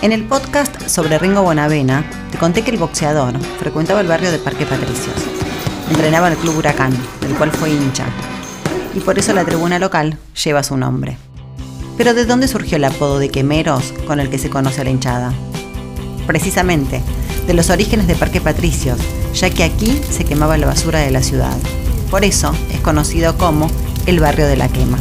En el podcast sobre Ringo Bonavena, te conté que el boxeador frecuentaba el barrio de Parque Patricios. Entrenaba en el Club Huracán, del cual fue hincha. Y por eso la tribuna local lleva su nombre. Pero ¿de dónde surgió el apodo de Quemeros con el que se conoce a la hinchada? Precisamente, de los orígenes de Parque Patricios, ya que aquí se quemaba la basura de la ciudad. Por eso es conocido como el barrio de la quema.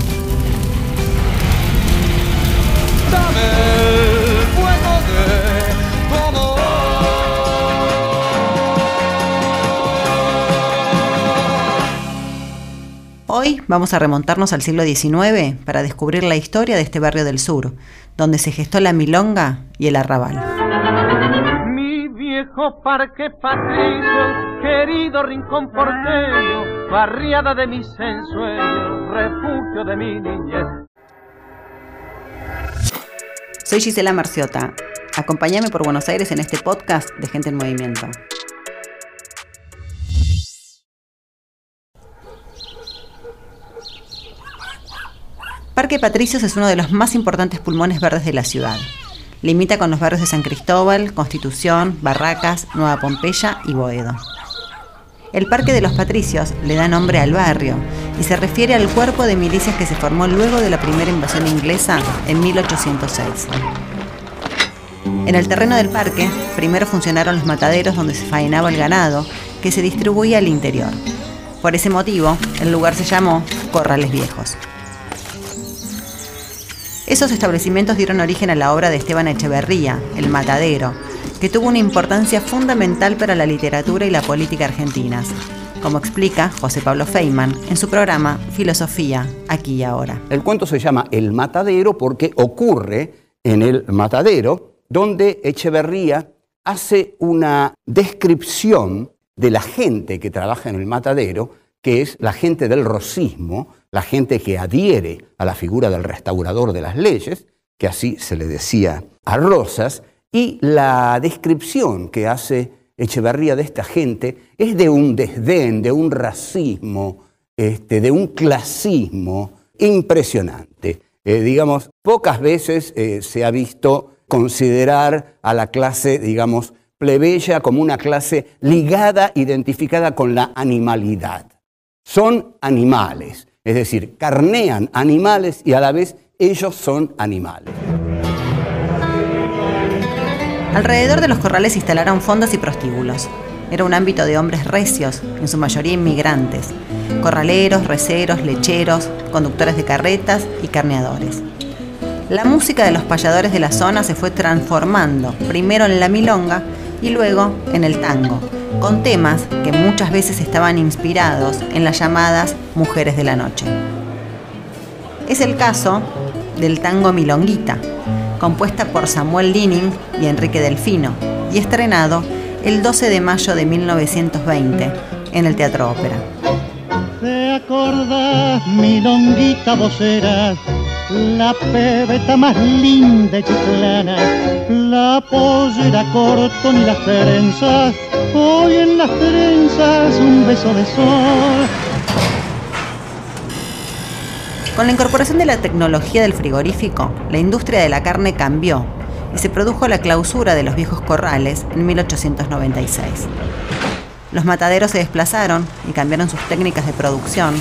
Hoy vamos a remontarnos al siglo XIX para descubrir la historia de este barrio del sur, donde se gestó la milonga y el arrabal. Mi viejo parque patricio, querido rincón porteño, barriada de mis ensueños, refugio de mi niñez. Soy Gisela Marciota. Acompáñame por Buenos Aires en este podcast de Gente en Movimiento. Parque Patricios es uno de los más importantes pulmones verdes de la ciudad. Limita con los barrios de San Cristóbal, Constitución, Barracas, Nueva Pompeya y Boedo. El Parque de los Patricios le da nombre al barrio y se refiere al cuerpo de milicias que se formó luego de la primera invasión inglesa en 1806. En el terreno del parque, primero funcionaron los mataderos donde se faenaba el ganado, que se distribuía al interior. Por ese motivo, el lugar se llamó Corrales Viejos. Esos establecimientos dieron origen a la obra de Esteban Echeverría, El Matadero, que tuvo una importancia fundamental para la literatura y la política argentinas, como explica José Pablo Feynman en su programa Filosofía, aquí y ahora. El cuento se llama El Matadero porque ocurre en el Matadero, donde Echeverría hace una descripción de la gente que trabaja en el matadero, que es la gente del rosismo, la gente que adhiere a la figura del restaurador de las leyes, que así se le decía a Rosas, y la descripción que hace Echeverría de esta gente es de un desdén, de un racismo, este, de un clasismo impresionante. Eh, digamos, pocas veces eh, se ha visto considerar a la clase, digamos, plebeya como una clase ligada, identificada con la animalidad. Son animales, es decir, carnean animales y a la vez ellos son animales. Alrededor de los corrales se instalaron fondos y prostíbulos. Era un ámbito de hombres recios, en su mayoría inmigrantes, corraleros, receros, lecheros, conductores de carretas y carneadores. La música de los payadores de la zona se fue transformando, primero en la milonga y luego en el tango, con temas que muchas veces estaban inspirados en las llamadas mujeres de la noche. Es el caso del tango Milonguita, compuesta por Samuel Lining y Enrique Delfino, y estrenado el 12 de mayo de 1920 en el Teatro Ópera. ¿Te acordás, milonguita vocera? La pebeta más linda y chiclana, la pollera corto ni las trenzas, hoy en las trenzas un beso de sol. Con la incorporación de la tecnología del frigorífico, la industria de la carne cambió y se produjo la clausura de los viejos corrales en 1896. Los mataderos se desplazaron y cambiaron sus técnicas de producción,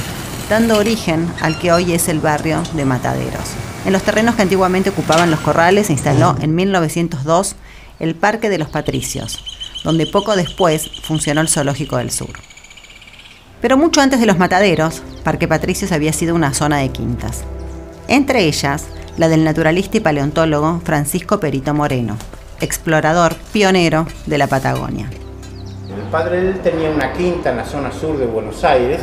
dando origen al que hoy es el barrio de Mataderos. En los terrenos que antiguamente ocupaban los corrales se instaló en 1902 el Parque de los Patricios, donde poco después funcionó el Zoológico del Sur. Pero mucho antes de los mataderos, Parque Patricios había sido una zona de quintas. Entre ellas, la del naturalista y paleontólogo Francisco Perito Moreno, explorador pionero de la Patagonia. El padre de él tenía una quinta en la zona sur de Buenos Aires,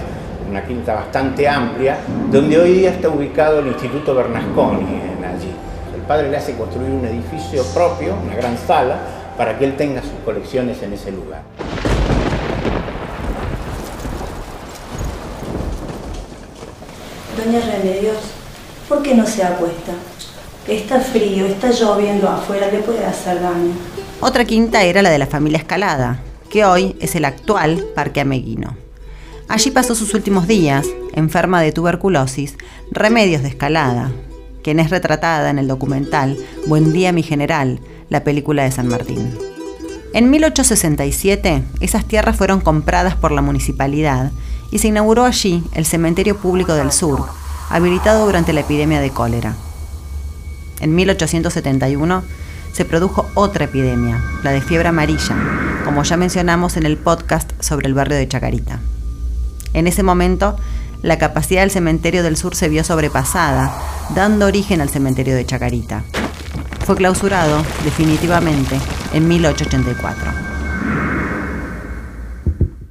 una quinta bastante amplia, donde hoy día está ubicado el Instituto Bernasconi allí. El padre le hace construir un edificio propio, una gran sala, para que él tenga sus colecciones en ese lugar. Doña Remedios, ¿por qué no se acuesta? Está frío, está lloviendo afuera, le puede hacer daño. Otra quinta era la de la familia Escalada, que hoy es el actual Parque Ameguino. Allí pasó sus últimos días, enferma de tuberculosis, Remedios de Escalada, quien es retratada en el documental Buen día mi general, la película de San Martín. En 1867, esas tierras fueron compradas por la municipalidad y se inauguró allí el Cementerio Público del Sur, habilitado durante la epidemia de cólera. En 1871 se produjo otra epidemia, la de fiebre amarilla, como ya mencionamos en el podcast sobre el barrio de Chacarita. En ese momento, la capacidad del cementerio del sur se vio sobrepasada, dando origen al cementerio de Chacarita. Fue clausurado definitivamente en 1884.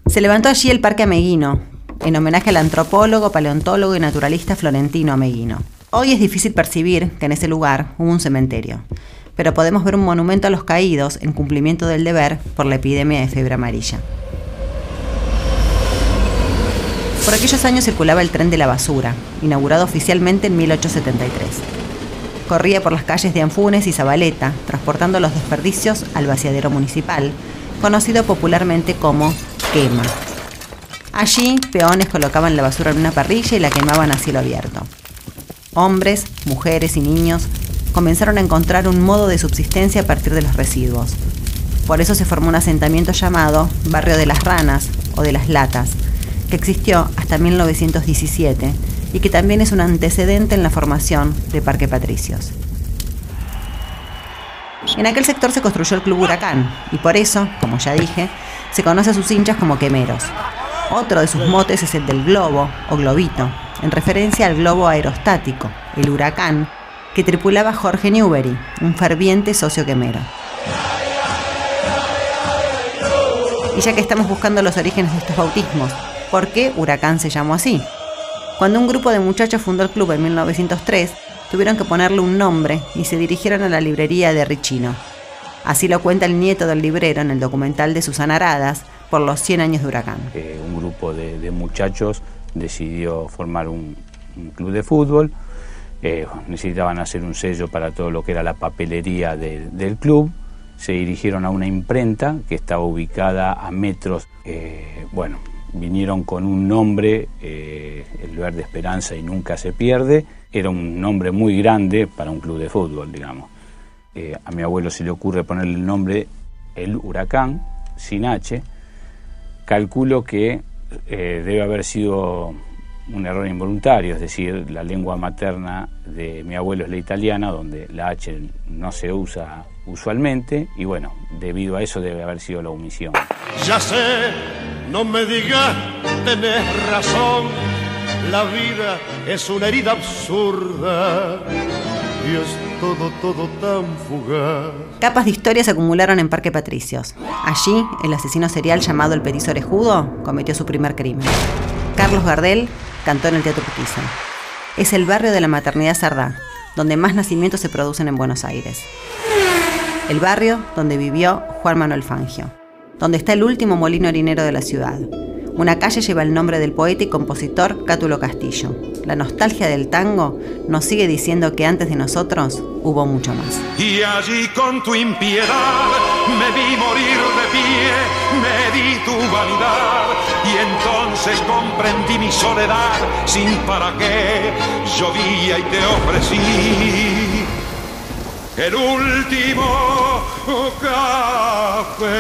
Se levantó allí el Parque Ameguino, en homenaje al antropólogo, paleontólogo y naturalista florentino Ameguino. Hoy es difícil percibir que en ese lugar hubo un cementerio, pero podemos ver un monumento a los caídos en cumplimiento del deber por la epidemia de fiebre amarilla. Por aquellos años circulaba el tren de la basura, inaugurado oficialmente en 1873. Corría por las calles de Anfunes y Zabaleta, transportando los desperdicios al vaciadero municipal, conocido popularmente como quema. Allí, peones colocaban la basura en una parrilla y la quemaban a cielo abierto. Hombres, mujeres y niños comenzaron a encontrar un modo de subsistencia a partir de los residuos. Por eso se formó un asentamiento llamado Barrio de las Ranas o de las Latas, que existió hasta 1917 y que también es un antecedente en la formación de Parque Patricios. En aquel sector se construyó el Club Huracán y por eso, como ya dije, se conoce a sus hinchas como quemeros. Otro de sus motes es el del globo o globito, en referencia al globo aerostático, el huracán, que tripulaba Jorge Newbery, un ferviente socio quemero. Y ya que estamos buscando los orígenes de estos bautismos, ¿por qué Huracán se llamó así? Cuando un grupo de muchachos fundó el club en 1903, tuvieron que ponerle un nombre y se dirigieron a la librería de Richino. Así lo cuenta el nieto del librero en el documental de Susana Aradas por los 100 años de Huracán. Eh, un grupo de, muchachos decidió formar un club de fútbol eh, necesitaban hacer un sello para todo lo que era la papelería del club. Se dirigieron a una imprenta que estaba ubicada a metros. Eh, bueno, vinieron con un nombre, el lugar de esperanza y nunca se pierde. Era un nombre muy grande para un club de fútbol, digamos. a mi abuelo se le ocurre ponerle el nombre El Huracán, sin H. Calculo que debe haber sido un error involuntario, es decir, la lengua materna de mi abuelo es la italiana, donde la H no se usa usualmente, y bueno, debido a eso debe haber sido la omisión. Ya sé, no me digas, tenés razón, la vida es una herida absurda y es todo, todo tan fugaz. Capas de historia se acumularon en Parque Patricios. Allí, el asesino serial llamado el Petiso Orejudo cometió su primer crimen. Carlos Gardel cantó en el Teatro Urquiza. Es el barrio de la maternidad Sardá, donde más nacimientos se producen en Buenos Aires. El barrio donde vivió Juan Manuel Fangio, donde está el último molino harinero de la ciudad, una calle lleva el nombre del poeta y compositor Cátulo Castillo. La nostalgia del tango nos sigue diciendo que antes de nosotros hubo mucho más. Y allí con tu impiedad me vi morir de pie, me di tu vanidad y entonces comprendí mi soledad sin para qué llovía y te ofrecí el último café.